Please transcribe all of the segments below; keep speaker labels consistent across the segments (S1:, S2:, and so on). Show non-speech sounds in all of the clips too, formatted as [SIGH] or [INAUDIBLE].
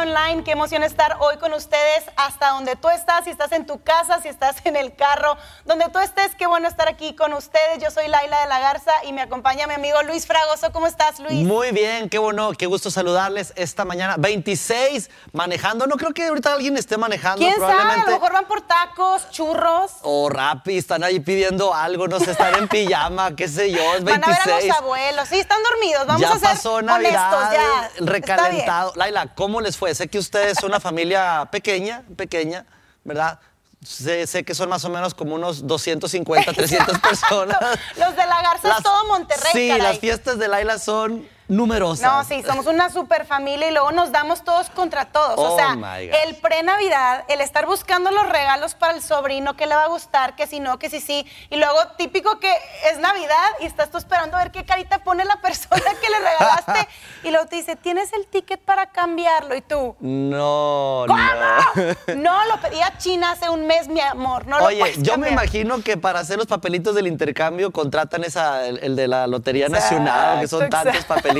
S1: Vida Online. Qué emoción estar hoy con ustedes hasta donde tú estás, si estás en tu casa, si estás en el carro, donde tú estés, qué bueno estar aquí con ustedes. Yo soy Laila de la Garza y me acompaña mi amigo Luis Fragoso. ¿Cómo estás, Luis?
S2: Muy bien, qué bueno, qué gusto saludarles esta mañana. 26 manejando, no creo que ahorita alguien esté manejando.
S1: ¿Quién sabe? A lo mejor van por tacos, churros.
S2: O rapi, están ahí pidiendo algo, no sé, están en pijama, qué sé yo, es 26.
S1: Van a ver a los abuelos, sí, están dormidos, vamos a ser
S2: pasó Navidad, ya. recalentado. Laila, ¿cómo les fue? Sé que ustedes son una familia pequeña, pequeña, ¿verdad? Sé, sé, que son más o menos como unos 250, 300 personas.
S1: Los de la Garza es todo Monterrey.
S2: Sí, las fiestas de Laila son numerosas.
S1: No, sí, somos una super familia y luego nos damos todos contra todos. o oh sea, el pre-Navidad, el estar buscando los regalos para el sobrino, que le va a gustar, que si no, que si sí. Y luego, típico que es Navidad y estás tú esperando a ver qué carita pone la persona que le regalaste. [LAUGHS] y luego te dice, ¿tienes el ticket para cambiarlo? Y tú,
S2: no,
S1: ¿Cómo? no. no, lo pedí a China hace un mes, mi amor. No
S2: Oye, yo me imagino que para hacer los papelitos del intercambio contratan esa, el, de la Lotería Nacional, que son tantos papelitos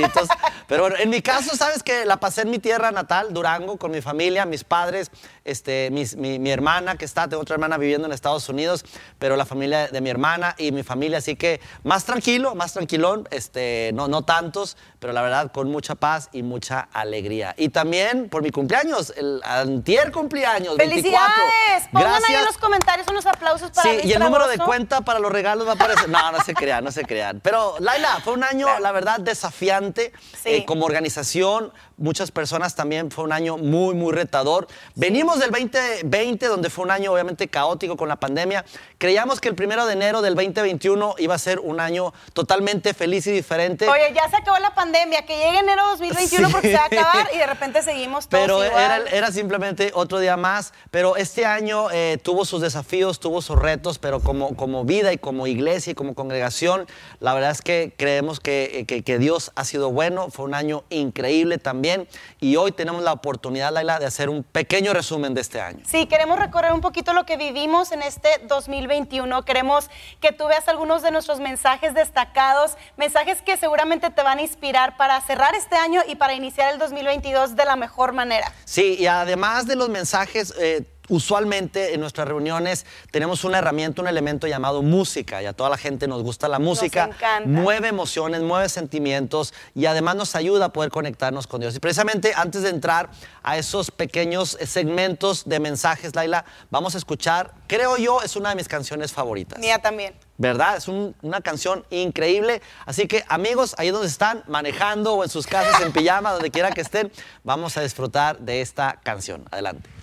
S2: pero bueno, en mi caso, sabes que la pasé en mi tierra natal, Durango, con mi familia, mis padres, este, mi, hermana que está, tengo otra hermana viviendo en Estados Unidos, pero la familia de mi hermana y mi familia, así que más tranquilo, más tranquilón, este, no, no tantos, pero la verdad con mucha paz y mucha alegría. Y también por mi cumpleaños, el antier cumpleaños,
S1: ¡Felicidades! Pongan ahí en los comentarios unos aplausos para
S2: Sí, y el número de cuenta para los regalos va a aparecer. No, no se crean, no se crean. Pero Laila, fue un año, la verdad, desafiante eh, como organización. Muchas personas también fue un año muy, muy retador. Venimos del 2020, donde fue un año obviamente caótico con la pandemia. Creíamos que el primero de enero del 2021 iba a ser un año totalmente feliz y diferente.
S1: Oye, ya se acabó la pandemia, que llegue enero 2021 porque se va a acabar y de repente seguimos todos
S2: Pero
S1: igual.
S2: Era, era simplemente otro día más. Pero este año eh, tuvo sus desafíos, tuvo sus retos, pero como, como vida y como iglesia y como congregación, la verdad es que creemos que, que, que Dios ha sido bueno. Fue un año increíble también. Y hoy tenemos la oportunidad, Laila, de hacer un pequeño resumen de este año.
S1: Sí, queremos recorrer un poquito lo que vivimos en este 2021. Queremos que tú veas algunos de nuestros mensajes destacados, mensajes que seguramente te van a inspirar para cerrar este año y para iniciar el 2022 de la mejor manera.
S2: Sí, y además de los mensajes... Eh, usualmente en nuestras reuniones tenemos una herramienta, un elemento llamado música y a toda la gente nos gusta la música.
S1: Nos encanta.
S2: Mueve emociones, mueve sentimientos y además nos ayuda a poder conectarnos con Dios. Y precisamente antes de entrar a esos pequeños segmentos de mensajes, Laila, vamos a escuchar, creo yo, es una de mis canciones favoritas.
S1: Mía también.
S2: ¿Verdad? Es una canción increíble. Así que amigos, ahí donde están, manejando o en sus casas, en pijama, donde quiera que estén, vamos a disfrutar de esta canción. Adelante.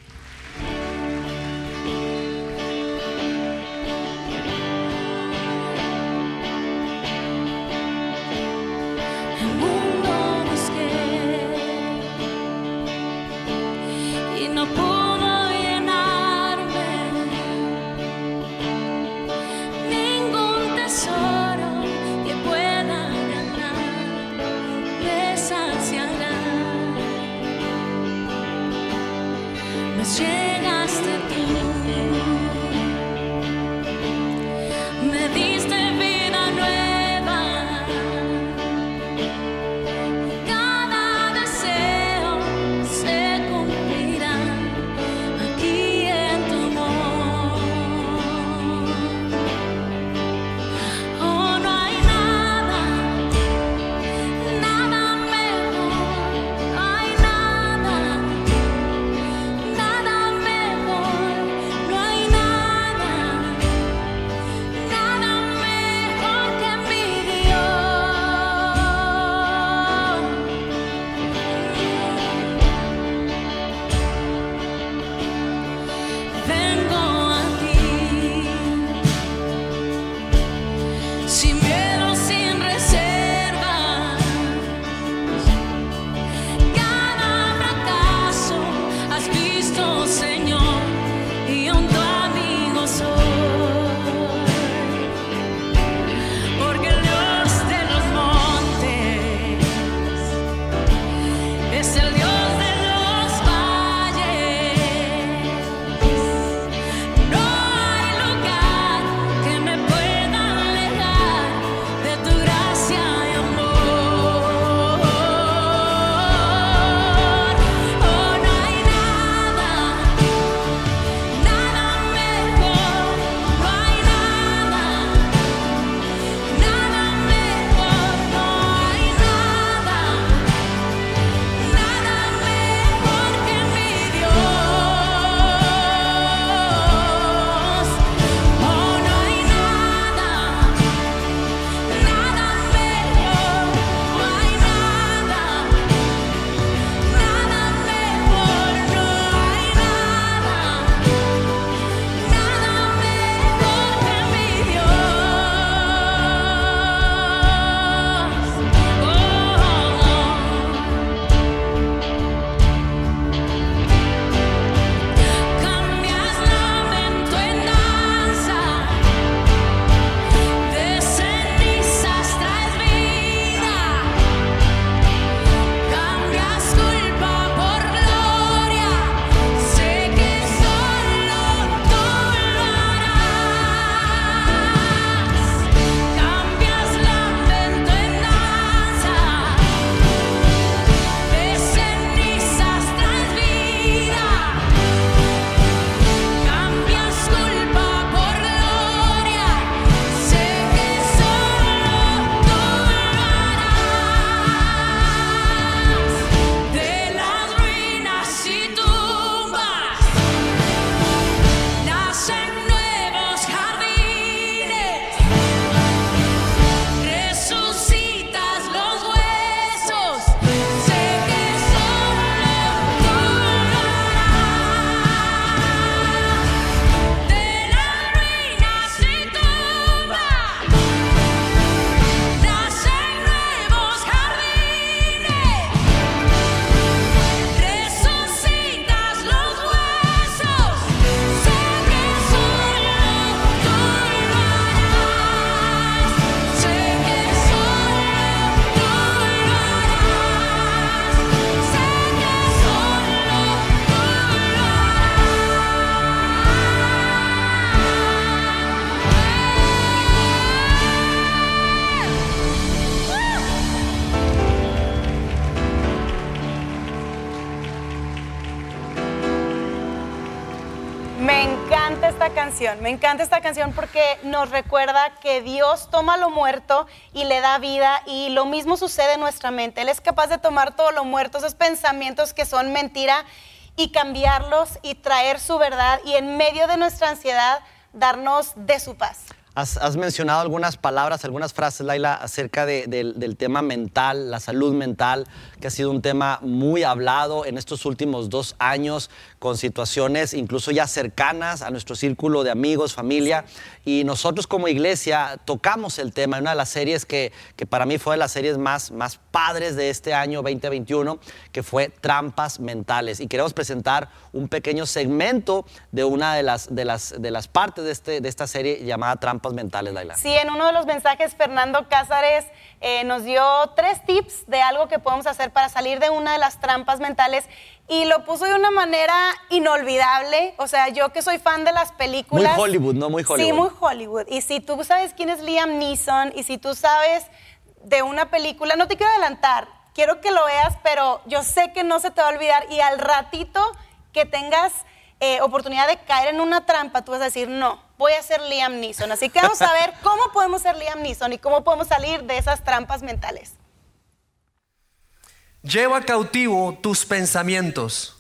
S1: Me encanta esta canción porque nos recuerda que Dios toma lo muerto y le da vida y lo mismo sucede en nuestra mente. Él es capaz de tomar todo lo muerto, esos pensamientos que son mentira y cambiarlos y traer su verdad y en medio de nuestra ansiedad darnos de su paz.
S2: Has, mencionado algunas palabras, algunas frases, Laila, acerca del tema mental, la salud mental, que ha sido un tema muy hablado en estos últimos dos años, con situaciones incluso ya cercanas a nuestro círculo de amigos, familia. Y nosotros como iglesia tocamos el tema en una de las series que, que para mí fue de las series más, más padres de este año 2021, que fue Trampas Mentales. Y queremos presentar un pequeño segmento de una de las, de las, de las partes de, este, de esta serie llamada Trampas mentales, Laila.
S1: Sí, en uno de los mensajes Fernando Cázares eh, nos dio tres tips de algo que podemos hacer para salir de una de las trampas mentales y lo puso de una manera inolvidable. O sea, yo que soy fan de las películas.
S2: Muy Hollywood, ¿no? Muy Hollywood.
S1: Sí, muy Hollywood. Y si tú sabes quién es Liam Neeson y si tú sabes de una película, no te quiero adelantar, quiero que lo veas, pero yo sé que no se te va a olvidar y al ratito que tengas eh, oportunidad de caer en una trampa, tú vas a decir, no, voy a ser Liam Neeson. Así que vamos a ver [LAUGHS] cómo podemos ser Liam Neeson y cómo podemos salir de esas trampas mentales.
S3: Lleva cautivo tus pensamientos.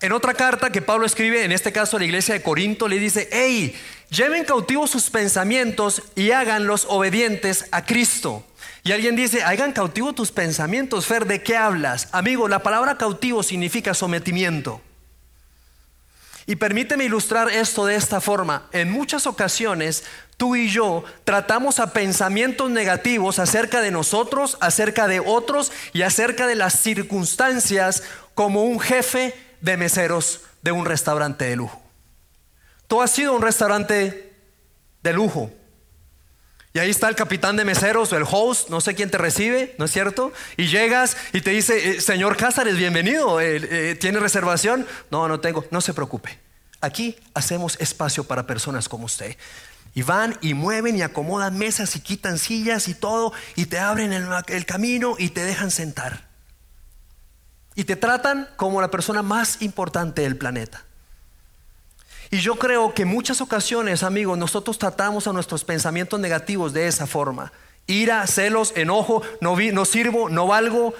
S3: En otra carta que Pablo escribe, en este caso a la iglesia de Corinto, le dice, hey, lleven cautivos sus pensamientos y háganlos obedientes a Cristo. Y alguien dice, hagan cautivo tus pensamientos, Fer, ¿de qué hablas? Amigo, la palabra cautivo significa sometimiento. Y permíteme ilustrar esto de esta forma. En muchas ocasiones tú y yo tratamos a pensamientos negativos acerca de nosotros, acerca de otros y acerca de las circunstancias como un jefe de meseros de un restaurante de lujo. Tú has sido un restaurante de lujo. Y ahí está el capitán de meseros o el host, no sé quién te recibe, ¿no es cierto? Y llegas y te dice, eh, señor Cázares, bienvenido, eh, eh, ¿tiene reservación? No, no tengo, no se preocupe. Aquí hacemos espacio para personas como usted. Y van y mueven y acomodan mesas y quitan sillas y todo y te abren el camino y te dejan sentar. Y te tratan como la persona más importante del planeta. Y yo creo que muchas ocasiones, amigos, nosotros tratamos a nuestros pensamientos negativos de esa forma. Ira, celos, enojo, no, no sirvo, no valgo.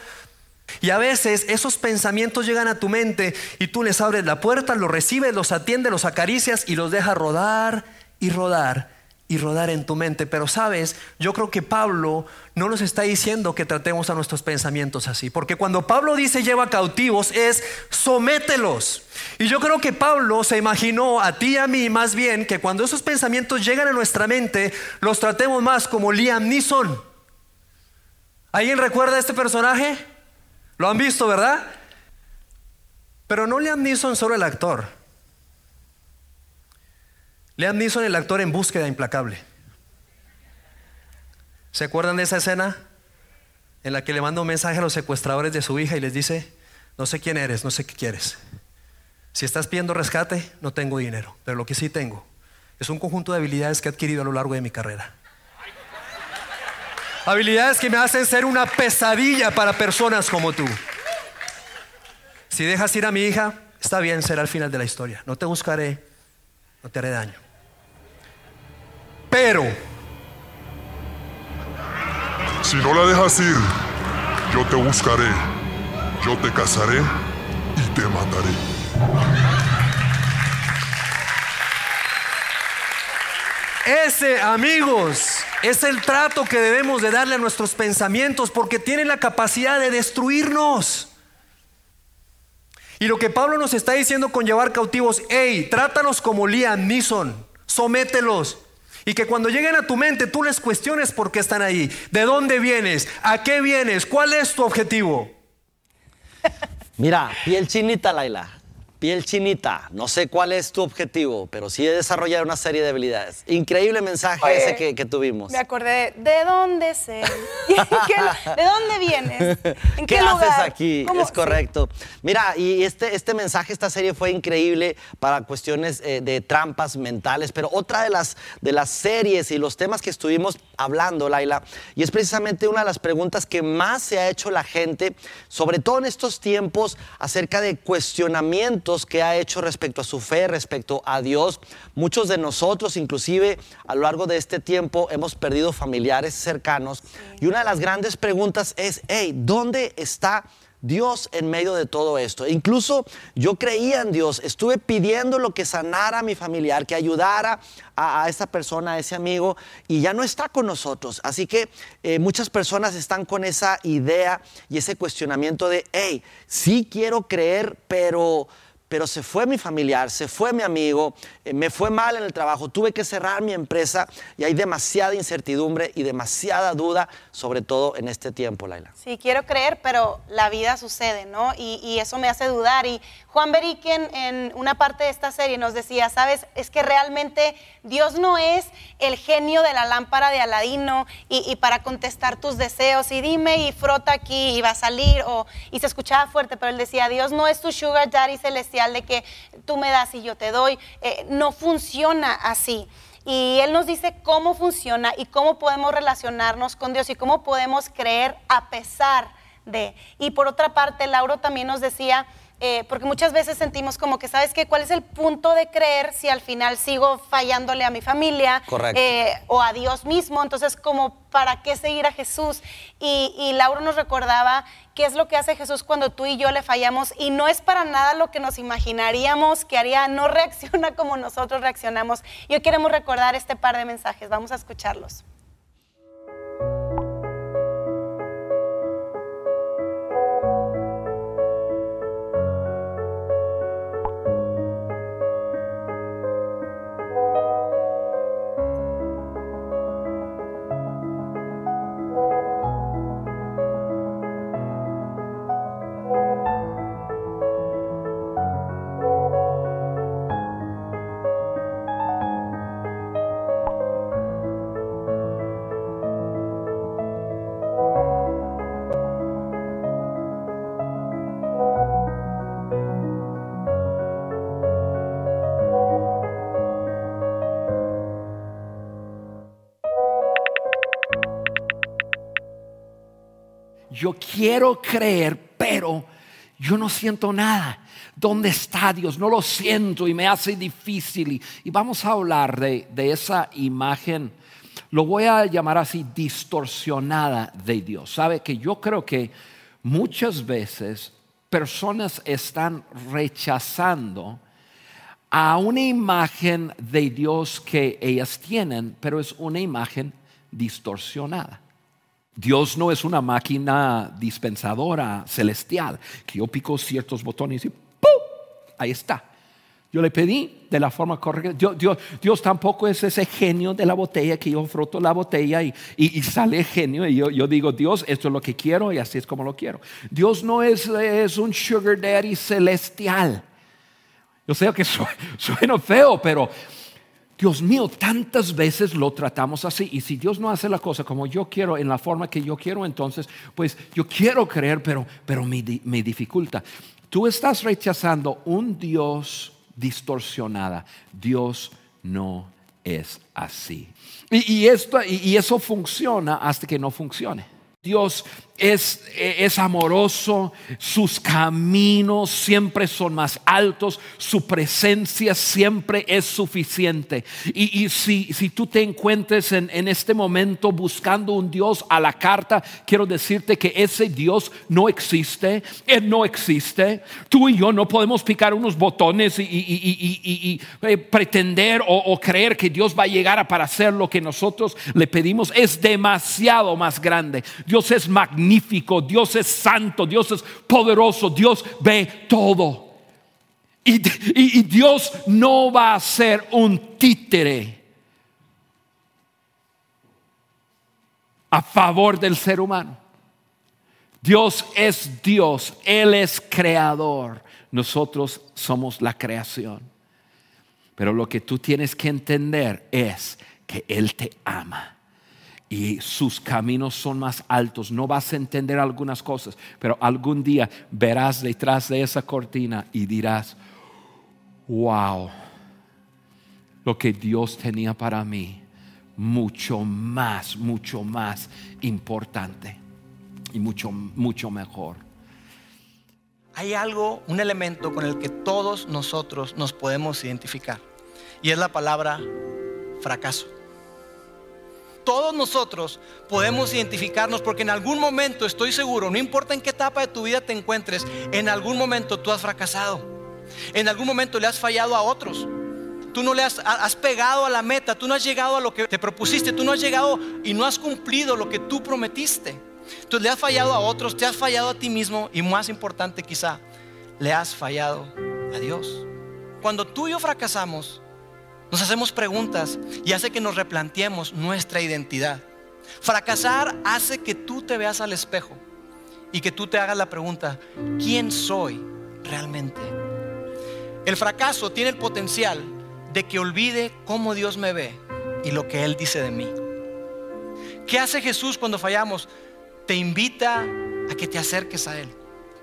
S3: Y a veces esos pensamientos llegan a tu mente y tú les abres la puerta, los recibes, los atiendes, los acaricias y los dejas rodar y rodar y rodar en tu mente. Pero sabes, yo creo que Pablo no nos está diciendo que tratemos a nuestros pensamientos así. Porque cuando Pablo dice lleva cautivos es somételos. Y yo creo que Pablo se imaginó a ti y a mí más bien que cuando esos pensamientos llegan a nuestra mente, los tratemos más como Liam Neeson. ¿Alguien recuerda a este personaje? ¿Lo han visto, verdad? Pero no Liam Neeson solo el actor. Liam Neeson, el actor en búsqueda implacable. ¿Se acuerdan de esa escena? En la que le manda un mensaje a los secuestradores de su hija y les dice, no sé quién eres, no sé qué quieres. Si estás pidiendo rescate, no tengo dinero, pero lo que sí tengo es un conjunto de habilidades que he adquirido a lo largo de mi carrera. Habilidades que me hacen ser una pesadilla para personas como tú. Si dejas ir a mi hija, está bien, será el final de la historia. No te buscaré, no te haré daño. Pero,
S4: si no la dejas ir, yo te buscaré, yo te casaré y te mataré.
S3: Ese, amigos, es el trato que debemos de darle a nuestros pensamientos porque tienen la capacidad de destruirnos. Y lo que Pablo nos está diciendo con llevar cautivos, hey, trátalos como Liam Neeson, somételos, y que cuando lleguen a tu mente tú les cuestiones por qué están ahí, de dónde vienes, a qué vienes, cuál es tu objetivo.
S2: Mira, piel chinita, Laila piel chinita, no sé cuál es tu objetivo, pero sí desarrollar una serie de habilidades. Increíble mensaje ese que, tuvimos.
S1: Me acordé, ¿de dónde sé? [LAUGHS] [LAUGHS] ¿De dónde vienes?
S2: ¿En qué, haces aquí? Es correcto. Mira, y este, este mensaje, esta serie fue increíble para cuestiones eh, de trampas mentales, pero otra de las, de las series y los temas que estuvimos hablando, Laila, y es precisamente una de las preguntas que más se ha hecho la gente, sobre todo en estos tiempos, acerca de cuestionamiento frutos, qué ha hecho respecto a su fe, respecto a Dios. Muchos de nosotros, inclusive a lo largo de este tiempo, hemos perdido familiares cercanos. Y una de las grandes preguntas es, hey, ¿dónde está Dios en medio de todo esto. Incluso yo creía en Dios, estuve pidiendo lo que sanara a mi familiar, que ayudara a, esa persona, a ese amigo, y ya no está con nosotros. Así que eh, muchas personas están con esa idea y ese cuestionamiento de, hey, sí quiero creer, pero pero se fue mi familiar, se fue mi amigo, eh, me fue mal en el trabajo, tuve que cerrar mi empresa y hay demasiada incertidumbre y demasiada duda, sobre todo en este tiempo, Laila.
S1: Sí, quiero creer, pero la vida sucede, ¿no? Y, eso me hace dudar. Y Juan Beriken en una parte de esta serie nos decía, sabes, es que realmente Dios no es el genio de la lámpara de Aladino y, para contestar tus deseos y dime y frota aquí y va a salir o, y se escuchaba fuerte, pero él decía, Dios no es tu sugar daddy celestial de que tú me das y yo te doy. Eh, no funciona así. Y Él nos dice cómo funciona y cómo podemos relacionarnos con Dios y cómo podemos creer a pesar de. Y por otra parte, Lauro también nos decía, eh, porque muchas veces sentimos como que, ¿sabes qué? ¿Cuál es el punto de creer si al final sigo fallándole a mi familia eh, o a Dios mismo? Entonces, como, ¿para qué seguir a Jesús? Y, y Lauro nos recordaba qué es lo que hace Jesús cuando tú y yo le fallamos y no es para nada lo que nos imaginaríamos que haría, no [LAUGHS] reacciona como nosotros reaccionamos. Y hoy queremos recordar este par de mensajes, vamos a escucharlos.
S5: Yo quiero creer, pero yo no siento nada. ¿Dónde está Dios? No lo siento y me hace difícil. Y, vamos a hablar de, de, esa imagen, lo voy a llamar así, distorsionada de Dios. ¿Sabe? Que yo creo que muchas veces personas están rechazando a una imagen de Dios que ellas tienen, pero es una imagen distorsionada. Dios no es una máquina dispensadora celestial que yo pico ciertos botones y ¡pum! Ahí está. Yo le pedí de la forma correcta. Dios, tampoco es ese genio de la botella que yo froto la botella y, sale genio. Y yo, digo, Dios, esto es lo que quiero y así es como lo quiero. Dios no es, es un sugar daddy celestial. Yo sé que [LAUGHS] suena feo, pero Dios mío, tantas veces lo tratamos así. Y si Dios no hace la cosa como yo quiero, en la forma que yo quiero, entonces, pues yo quiero creer, pero, pero me, dificulta. Tú estás rechazando un Dios distorsionada. Dios no es así. Y, esto, y eso funciona hasta que no funcione. Dios es, es, amoroso, sus caminos siempre son más altos, su presencia siempre es suficiente. Y, si, si, tú te encuentres en, en, este momento buscando un Dios a la carta, quiero decirte que ese Dios no existe, Él no existe. Tú y yo no podemos picar unos botones y, y eh, pretender o, o creer que Dios va a llegar a para hacer lo que nosotros le pedimos. Es demasiado más grande. Dios es magnífico Dios es santo, Dios es poderoso, Dios ve todo. Y, Dios no va a ser un títere a favor del ser humano. Dios es Dios, Él es creador, nosotros somos la creación. Pero lo que tú tienes que entender es que Él te ama y sus caminos son más altos. No vas a entender algunas cosas, pero algún día verás detrás de esa cortina y dirás, wow, lo que Dios tenía para mí, mucho más, mucho más importante y mucho, mucho mejor.
S6: hay algo, un elemento con el que todos nosotros nos podemos identificar. Y es la palabra fracaso. Todos nosotros podemos identificarnos porque en algún momento, estoy seguro, no importa en qué etapa de tu vida te encuentres, en algún momento tú has fracasado. En algún momento le has fallado a otros. Tú no le has, has pegado a la meta, tú no has llegado a lo que te propusiste, tú no has llegado y no has cumplido lo que tú prometiste. Entonces le has fallado a otros, te has fallado a ti mismo y más importante quizá, le has fallado a Dios. Cuando tú y yo fracasamos, nos hacemos preguntas y hace que nos replanteemos nuestra identidad. Fracasar hace que tú te veas al espejo y que tú te hagas la pregunta, ¿quién soy realmente? El fracaso tiene el potencial de que olvide cómo Dios me ve y lo que Él dice de mí. ¿Qué hace Jesús cuando fallamos? te invita a que te acerques a Él.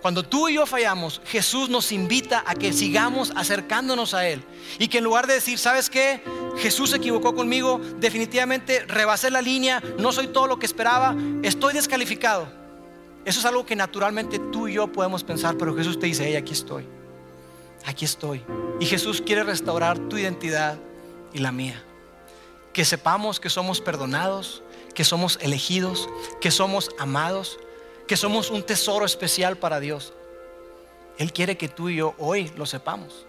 S6: Cuando tú y yo fallamos, Jesús nos invita a que sigamos acercándonos a Él. Y que en lugar de decir, ¿sabes qué? Jesús se equivocó conmigo, definitivamente rebasé la línea, no soy todo lo que esperaba, estoy descalificado. Eso es algo que naturalmente tú y yo podemos pensar, pero Jesús te dice, hey, aquí estoy, aquí estoy. Y Jesús quiere restaurar tu identidad y la mía. Que sepamos que somos perdonados, que somos elegidos, que somos amados, que somos un tesoro especial para Dios. Él quiere que tú y yo hoy lo sepamos.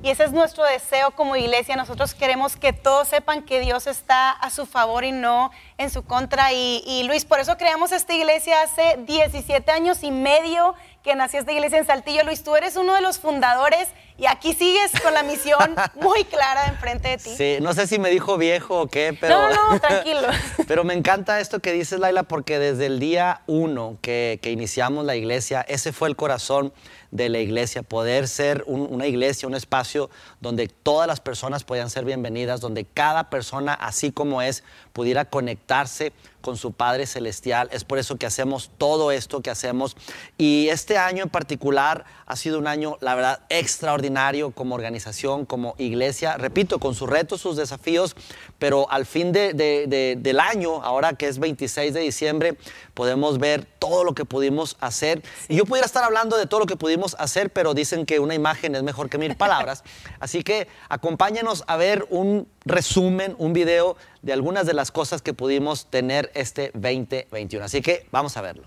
S1: Y ese es nuestro deseo como iglesia. Nosotros queremos que todos sepan que Dios está a su favor y no en su contra. Y, Luis, por eso creamos esta iglesia hace 17 años y medio que nació esta iglesia en Saltillo. Luis, tú eres uno de los fundadores y aquí sigues con la misión [LAUGHS] muy clara enfrente de ti.
S2: Sí, no sé si me dijo viejo o qué, pero...
S1: No, no, tranquilo. [LAUGHS]
S2: pero me encanta esto que dices, Laila, porque desde el día uno que, que iniciamos la iglesia, ese fue el corazón de la iglesia, poder ser una iglesia, un espacio donde todas las personas puedan ser bienvenidas, donde cada persona, así como es, pudiera conectarse con su Padre Celestial. Es por eso que hacemos todo esto que hacemos. Y este año en particular ha sido un año, la verdad, extraordinario como organización, como iglesia. Repito, con sus retos, sus desafíos, pero al fin del año, ahora que es 26 de diciembre, podemos ver todo lo que pudimos hacer. Y yo pudiera estar hablando de todo lo que pudimos hacer, pero dicen que una imagen es mejor que mil palabras. [LAUGHS] Así que acompáñenos a ver un resumen, un video de algunas de las cosas que pudimos tener este 2021. Así que vamos a verlo.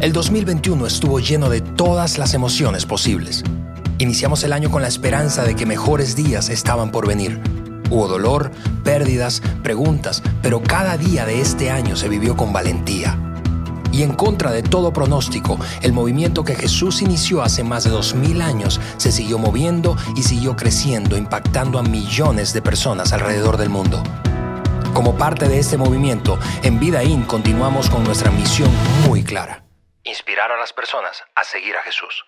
S7: El 2021 estuvo lleno de todas las emociones posibles. Iniciamos el año con la esperanza de que mejores días estaban por venir. Hubo dolor, pérdidas, preguntas, pero cada día de este año se vivió con valentía y en contra de todo pronóstico, el movimiento que Jesús inició hace más de dos mil años se siguió moviendo y siguió creciendo, impactando a millones de personas alrededor del mundo. Como parte de este movimiento, en Vida In continuamos con nuestra misión muy clara. Inspirar a las personas a seguir a Jesús.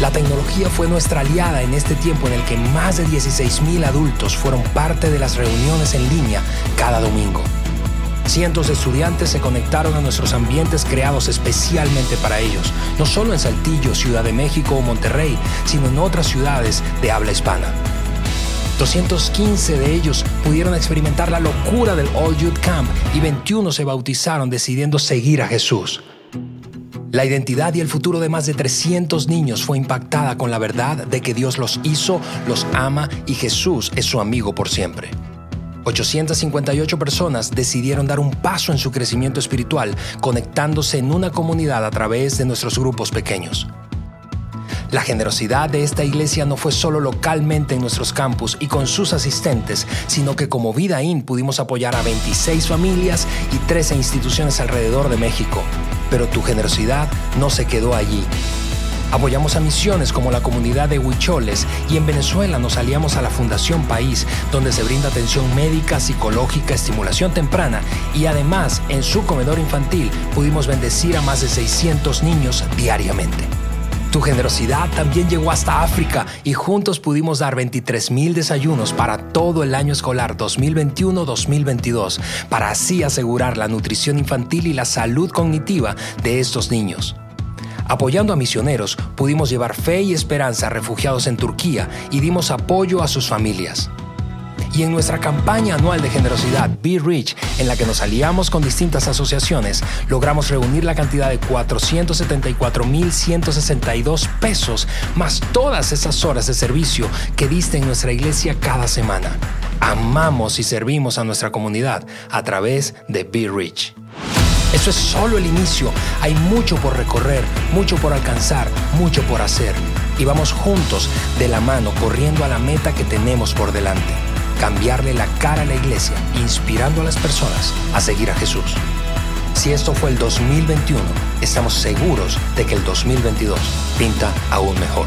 S7: La tecnología fue nuestra aliada en este tiempo en el que más de 16.000 adultos fueron parte de las reuniones en línea cada domingo. Cientos de estudiantes se conectaron a nuestros ambientes creados especialmente para ellos, no solo en Saltillo, Ciudad de México o Monterrey, sino en otras ciudades de habla hispana. 215 de ellos pudieron experimentar la locura del All Youth Camp y 21 se bautizaron decidiendo seguir a Jesús. La identidad y el futuro de más de 300 niños fue impactada con la verdad de que Dios los hizo, los ama y Jesús es su amigo por siempre. 858 personas decidieron dar un paso en su crecimiento espiritual conectándose en una comunidad a través de nuestros grupos pequeños. La generosidad de esta iglesia no fue solo localmente en nuestros campus y con sus asistentes, sino que como Vida In pudimos apoyar a 26 familias y 13 instituciones alrededor de México. Pero tu generosidad no se quedó allí. Apoyamos a misiones como la comunidad de Huicholes y en Venezuela nos aliamos a la Fundación País, donde se brinda atención médica, psicológica, estimulación temprana y además en su comedor infantil pudimos bendecir a más de 600 niños diariamente. Tu generosidad también llegó hasta África y juntos pudimos dar 23 mil desayunos para todo el año escolar 2021-2022, para así asegurar la nutrición infantil y la salud cognitiva de estos niños. Apoyando a misioneros, pudimos llevar fe y esperanza a refugiados en Turquía y dimos apoyo a sus familias. Y en nuestra campaña anual de generosidad Be Rich, en la que nos aliamos con distintas asociaciones, logramos reunir la cantidad de 474.162 pesos, más todas esas horas de servicio que diste en nuestra iglesia cada semana. Amamos y servimos a nuestra comunidad a través de Be Rich. Eso es solo el inicio. Hay mucho por recorrer, mucho por alcanzar, mucho por hacer. Y vamos juntos, de la mano, corriendo a la meta que tenemos por delante. Cambiarle la cara a la iglesia, inspirando a las personas a seguir a Jesús. Si esto fue el 2021, estamos seguros de que el 2022 pinta aún mejor.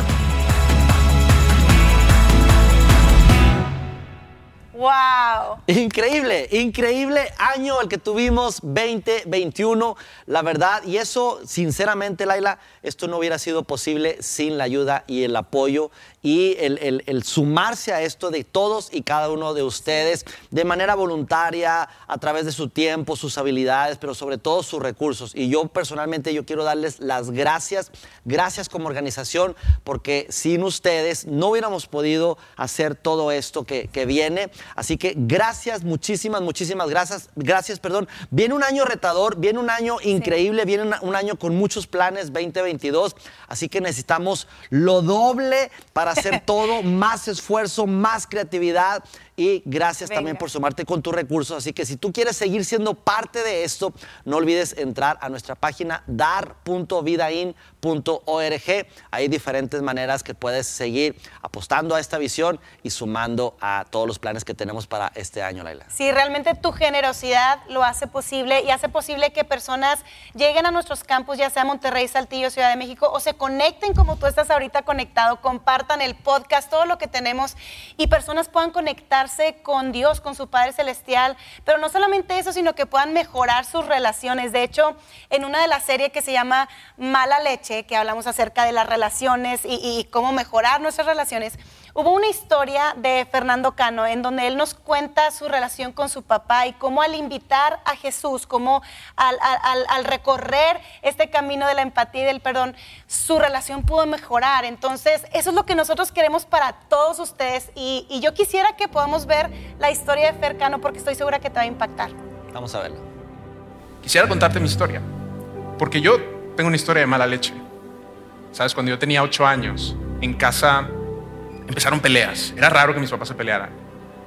S1: ¡Wow!
S2: Increíble, increíble año el que tuvimos 2021, la verdad. Y eso, sinceramente, Laila, esto no hubiera sido posible sin la ayuda y el apoyo y el, sumarse a esto de todos y cada uno de ustedes de manera voluntaria, a través de su tiempo, sus habilidades, pero sobre todo sus recursos. Y yo personalmente yo quiero darles las gracias, gracias como organización, porque sin ustedes no hubiéramos podido hacer todo esto que, viene. Así que gracias, muchísimas, muchísimas gracias. Gracias, perdón. Viene un año retador, viene un año increíble, viene un año con muchos planes 2022. Así que necesitamos lo doble para hacer todo, más esfuerzo, más creatividad y gracias también por sumarte con tus recursos. Así que si tú quieres seguir siendo parte de esto, no olvides entrar a nuestra página dar.vidain.org. Hay diferentes maneras que puedes seguir apostando a esta visión y sumando a todos los planes que tenemos para este año, Laila.
S1: Sí, realmente tu generosidad lo hace posible y hace posible que personas lleguen a nuestros campus, ya sea Monterrey, Saltillo, Ciudad de México, o se conecten como tú estás ahorita conectado, compartan el podcast, todo lo que tenemos y personas puedan conectar con Dios, con su Padre Celestial, pero no solamente eso, sino que puedan mejorar sus relaciones. De hecho, en una de las series que se llama Mala Leche, que hablamos acerca de las relaciones y cómo mejorar nuestras relaciones, Hubo una historia de Fernando Cano en donde él nos cuenta su relación con su papá y cómo al invitar a Jesús, cómo al, recorrer este camino de la empatía y del perdón, su relación pudo mejorar. Entonces, eso es lo que nosotros queremos para todos ustedes y, y yo quisiera que podamos ver la historia de Fer Cano porque estoy segura que te va a impactar.
S2: Vamos a verlo.
S8: Quisiera contarte mi historia, porque yo tengo una historia de mala leche. Sabes, cuando yo tenía ocho años, en casa empezaron peleas. Era raro que mis papás se pelearan.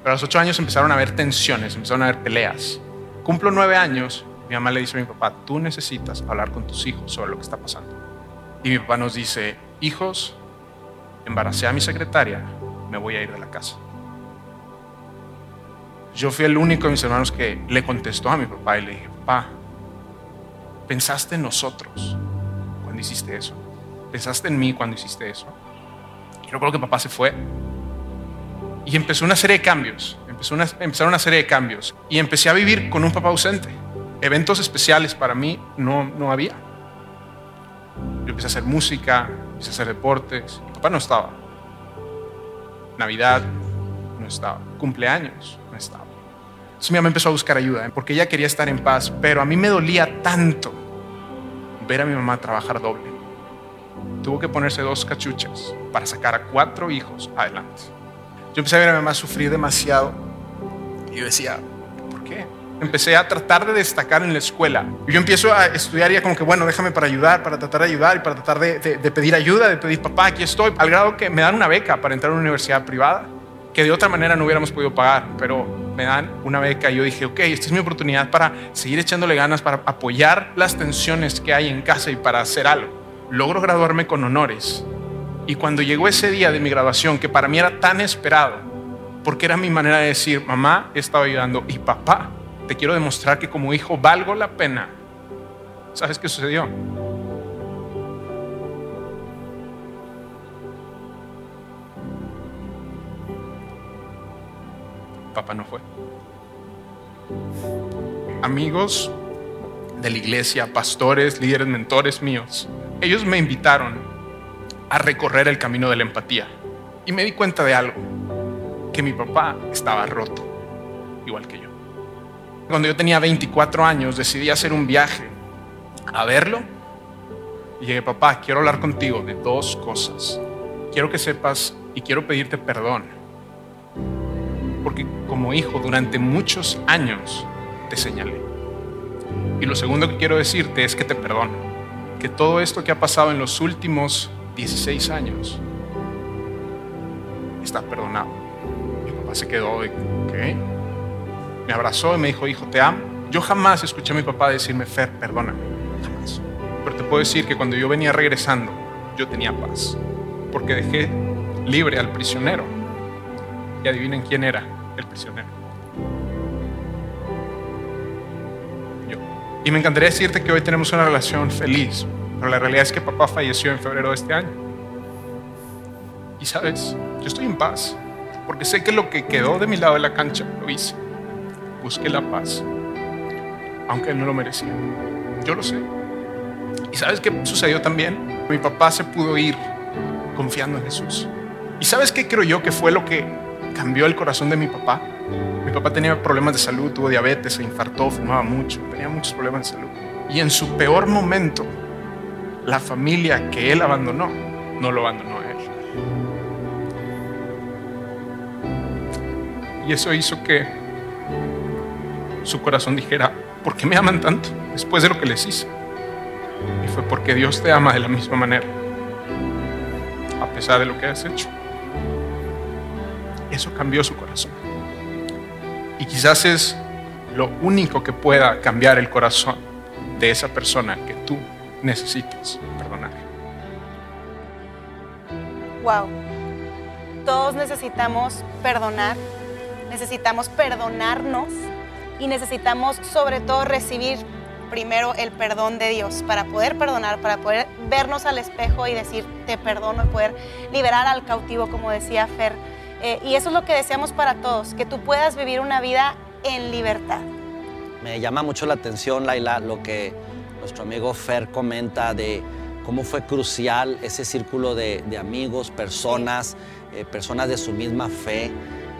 S8: Pero a los ocho años empezaron a haber tensiones, empezaron a haber peleas. Cumplo nueve años, mi mamá le dice a mi papá, tú necesitas hablar con tus hijos sobre lo que está pasando. Y mi papá nos dice, hijos, embaracé a mi secretaria, me voy a ir de la casa. Yo fui el único de mis hermanos que le contestó a mi papá y le dije, papá, ¿pensaste en nosotros cuando hiciste eso? ¿Pensaste en mí cuando hiciste eso? Y recuerdo que papá se fue y empezó una serie de cambios. Empezaron una serie de cambios. Y empecé a vivir con un papá ausente. Eventos especiales para mí no, no había. Yo empecé a hacer música, empecé a hacer deportes. Mi papá no estaba. Navidad no estaba. Cumpleaños no estaba. Entonces mi mamá empezó a buscar ayuda ¿eh? porque ella quería estar en paz. Pero a mí me dolía tanto ver a mi mamá trabajar doble tuvo que ponerse dos cachuchas para sacar a cuatro hijos adelante. Yo empecé a ver a mi mamá sufrir demasiado y yo decía, ¿por qué? Empecé a tratar de destacar en la escuela. Y yo empiezo a estudiar y como que, bueno, déjame para ayudar, para tratar de ayudar y para tratar de, de pedir ayuda, de pedir, papá, aquí estoy. Al grado que me dan una beca para entrar a una universidad privada, que de otra manera no hubiéramos podido pagar, pero me dan una beca y yo dije, ok, esta es mi oportunidad para seguir echándole ganas, para apoyar las tensiones que hay en casa y para hacer algo logro graduarme con honores. Y cuando llegó ese día de mi graduación, que para mí era tan esperado, porque era mi manera de decir, mamá, estaba ayudando y papá, te quiero demostrar que como hijo valgo la pena. ¿Sabes qué sucedió? Papá no fue. Amigos de la iglesia, pastores, líderes, mentores míos, ellos me invitaron a recorrer el camino de la empatía y me di cuenta de algo, que mi papá estaba roto, igual que yo. Cuando yo tenía 24 años decidí hacer un viaje a verlo y llegué, papá, quiero hablar contigo de dos cosas. Quiero que sepas y quiero pedirte perdón porque como hijo durante muchos años te señalé. Y lo segundo que quiero decirte es que te perdono, que todo esto que ha pasado en los últimos 16 años está perdonado. Mi papá se quedó. Me abrazó y me dijo, hijo, te amo. Yo jamás escuché a mi papá decirme, Fer, perdóname, jamás. Pero te puedo decir que cuando yo venía regresando, yo tenía paz, porque dejé libre al prisionero. Y adivinen quién era el prisionero. Y me encantaría decirte que hoy tenemos una relación feliz, pero la realidad es que papá falleció en febrero de este año. Y sabes, yo estoy en paz, porque sé que lo que quedó de mi lado de la cancha lo hice. Busqué la paz, aunque él no lo merecía. Yo lo sé. ¿Y sabes qué sucedió también? Mi papá se pudo ir confiando en Jesús. ¿Y sabes qué creo yo que fue lo que cambió el corazón de mi papá? Mi papá tenía problemas de salud, tuvo diabetes, se infartó, fumaba mucho, tenía muchos problemas de salud. Y en su peor momento, la familia que él abandonó, no lo abandonó a él. Y eso hizo que su corazón dijera, ¿por qué me aman tanto después de lo que les hice? Y fue porque Dios te ama de la misma manera, a pesar de lo que has hecho. Eso cambió su corazón. Y quizás es lo único que pueda cambiar el corazón de esa persona que tú necesitas perdonar.
S1: Wow. Todos necesitamos perdonar, necesitamos perdonarnos y necesitamos sobre todo recibir primero el perdón de Dios para poder perdonar, para poder vernos al espejo y decir te perdono y poder liberar al cautivo, como decía Fer. Eh, y eso es lo que deseamos para todos, que tú puedas vivir una vida en libertad.
S2: Me llama mucho la atención, Laila, lo que nuestro amigo Fer comenta de cómo fue crucial ese círculo de, amigos, personas, eh, personas de su misma fe.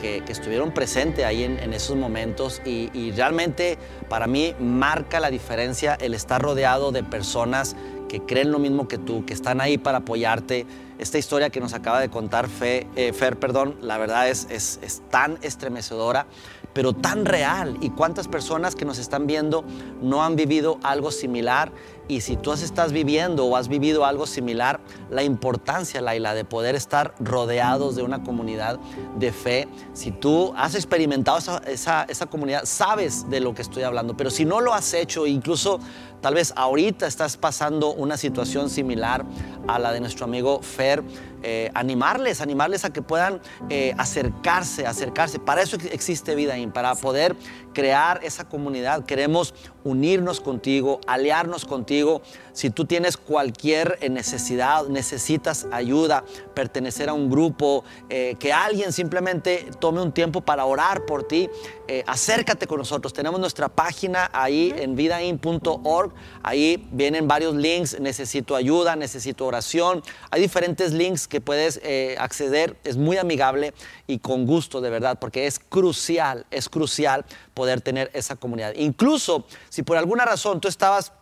S2: Que, estuvieron presentes ahí en, esos momentos y, y, realmente para mí marca la diferencia el estar rodeado de personas que creen lo mismo que tú, que están ahí para apoyarte. Esta historia que nos acaba de contar Fe, eh, Fer, perdón, la verdad es, es, es tan estremecedora, pero tan real. ¿Y cuántas personas que nos están viendo no han vivido algo similar? Y si tú estás viviendo o has vivido algo similar, la importancia, Laila, de poder estar rodeados de una comunidad de fe. Si tú has experimentado esa, comunidad, sabes de lo que estoy hablando. Pero si no lo has hecho, incluso tal vez ahorita estás pasando una situación similar a la de nuestro amigo Fer, eh, animarles, animarles a que puedan eh, acercarse, acercarse. Para eso existe Vida para poder crear esa comunidad. Queremos unirnos contigo, aliarnos contigo. Si tú tienes cualquier necesidad, necesitas ayuda, pertenecer a un grupo, eh, que alguien simplemente tome un tiempo para orar por ti, acércate con nosotros. Tenemos nuestra página ahí en vidain.org. Ahí vienen varios links. Necesito ayuda, necesito oración. Hay diferentes links que puedes eh, acceder. Es muy amigable y con gusto, de verdad, porque es crucial, es crucial poder tener esa comunidad. Incluso si por alguna razón tú estabas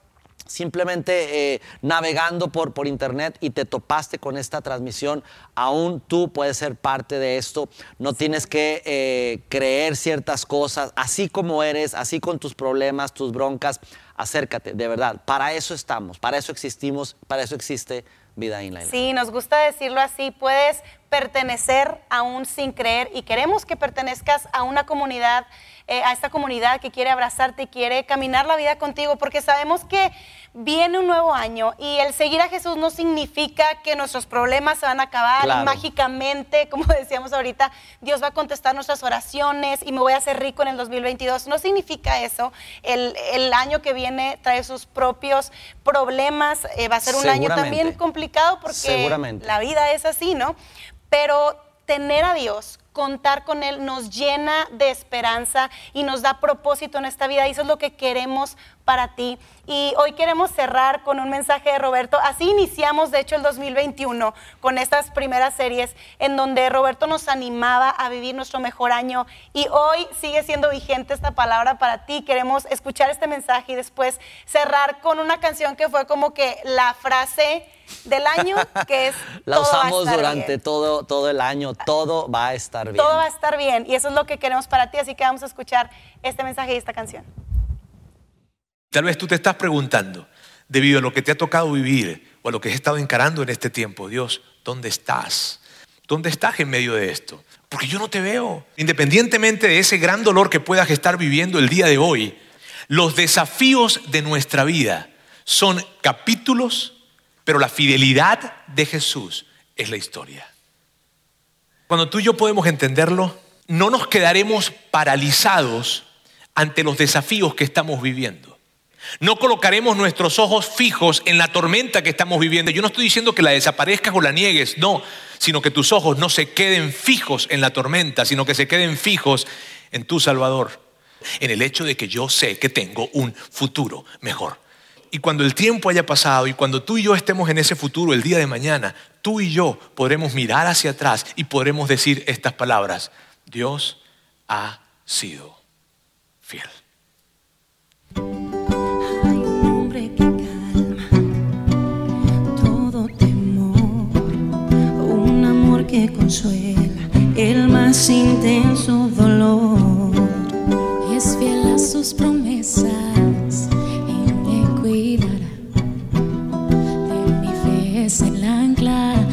S2: simplemente eh, navegando por, por internet y te topaste con esta transmisión, aún tú puedes ser parte de esto. No tienes que eh, creer ciertas cosas, así como eres, así con tus problemas, tus broncas, acércate, de verdad. Para eso estamos, para eso existimos, para eso existe vida inline.
S1: Sí, nos gusta decirlo así. Puedes pertenecer aún sin creer y queremos que pertenezcas a una comunidad, eh, a esta comunidad que quiere abrazarte y quiere caminar la vida contigo, porque sabemos que viene un nuevo año y el seguir a Jesús no significa que nuestros problemas se van a acabar mágicamente, [LAUGHS] como decíamos ahorita, Dios va a contestar nuestras oraciones y me voy a hacer rico en el 2022. No significa eso. El, el año que viene trae sus propios problemas, eh, va a ser un año también complicado porque la vida es así, ¿no? Pero tener a Dios contar con Él nos llena de esperanza y nos da propósito en esta vida. Y eso es lo que queremos para ti. Y hoy queremos cerrar con un mensaje de Roberto. Así iniciamos, de hecho, el 2021 con estas primeras series en donde Roberto nos animaba a vivir nuestro mejor año. Y hoy sigue siendo vigente esta palabra para ti. Queremos escuchar este mensaje y después cerrar con una canción que fue como que la frase del año, [LAUGHS] que es...
S2: la usamos durante todo, todo el año, todo va a estar bien.
S1: Todo va a estar bien y eso es lo que queremos para ti, así que vamos a escuchar este mensaje y esta canción.
S9: Tal vez tú te estás preguntando, debido a lo que te ha tocado vivir o a lo que has estado encarando en este tiempo, Dios, ¿dónde estás? ¿Dónde estás en medio de esto? Porque yo no te veo. Independientemente de ese gran dolor que puedas estar viviendo el día de hoy, los desafíos de nuestra vida son capítulos, pero la fidelidad de Jesús es la historia. Cuando tú y yo podemos entenderlo, no nos quedaremos paralizados ante los desafíos que estamos viviendo. No colocaremos nuestros ojos fijos en la tormenta que estamos viviendo. Yo no estoy diciendo que la desaparezcas o la niegues, no, sino que tus ojos no se queden fijos en la tormenta, sino que se queden fijos en tu Salvador, en el hecho de que yo sé que tengo un futuro mejor. Y cuando el tiempo haya pasado y cuando tú y yo estemos en ese futuro el día de mañana, tú y yo podremos mirar hacia atrás y podremos decir estas palabras, Dios ha sido fiel.
S10: Que consuela el más intenso dolor.
S11: Es fiel a sus promesas y me cuidará. De mi fe es el ancla,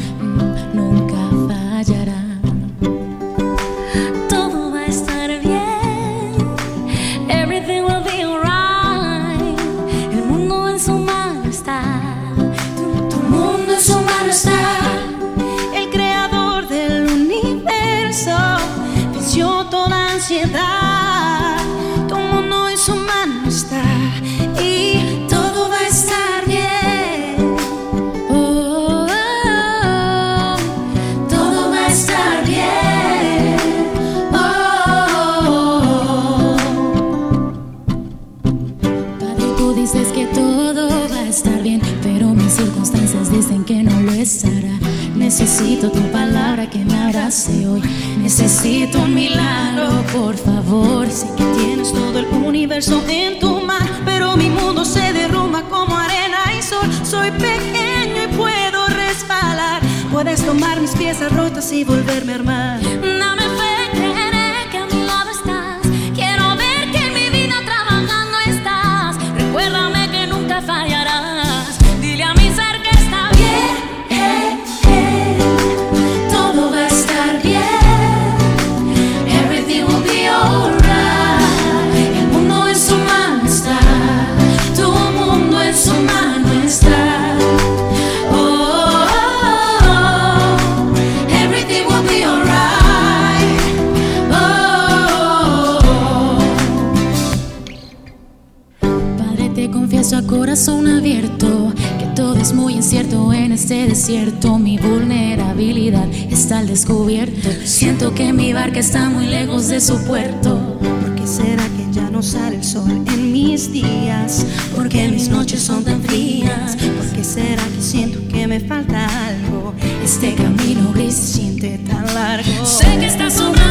S11: barca está muy lejos de su puerto.
S10: ¿Por qué será que ya no sale el sol en mis días? ¿Por qué mis noches son tan frías? ¿Por qué será que siento que me falta algo? Este camino gris se siente tan largo.
S11: Sé que estás sobrando,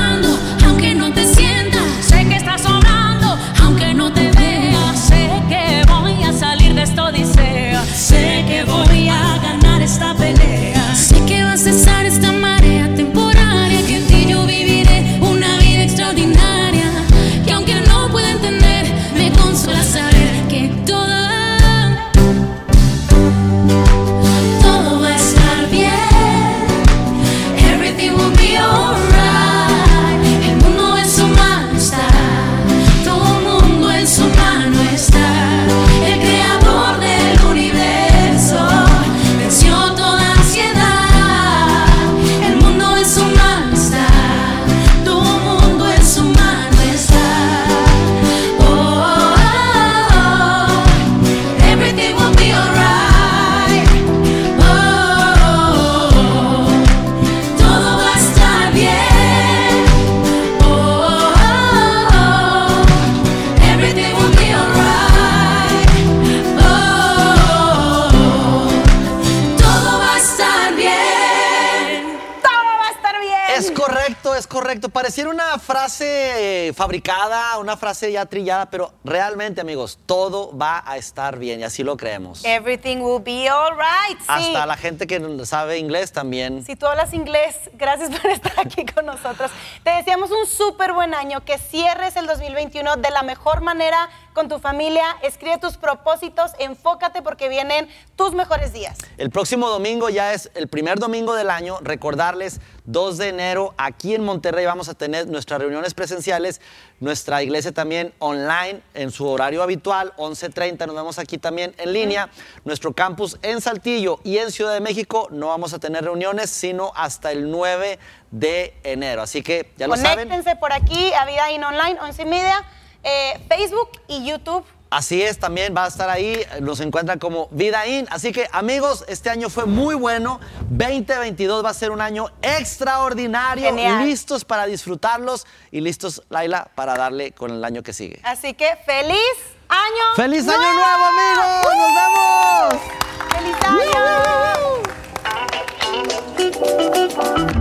S2: una frase ya trillada, pero realmente, amigos, todo va a estar bien y así lo creemos.
S1: Everything will be alright. Sí.
S2: Hasta la gente que sabe inglés también.
S1: Si tú hablas inglés, gracias por estar aquí con nosotros. Te deseamos un súper buen año, que cierres el 2021 de la mejor manera con tu familia. Escribe tus propósitos, enfócate porque vienen tus mejores días.
S2: El próximo domingo ya es el primer domingo del año. Recordarles, 2 de enero, aquí en Monterrey vamos a tener nuestras reuniones presenciales, nuestra iglesia también online en su horario habitual, 11.30, nos vemos aquí también en línea. Nuestro campus en Saltillo y en Ciudad de México no vamos a tener reuniones, sino hasta el 9 de enero. Así que ya lo saben.
S1: Conéctense por aquí a Vida In Online, 11 y media, eh, Facebook y YouTube.
S2: Así es, también va a estar ahí, nos encuentran como Vida In. Así que amigos, este año fue muy bueno. 2022 va a ser un año extraordinario.
S1: Genial.
S2: Listos para disfrutarlos y listos, Laila, para darle con el año que sigue.
S1: Así que feliz año
S2: ¡Feliz año nuevo, amigos! ¡Nos vemos!
S1: ¡Feliz año!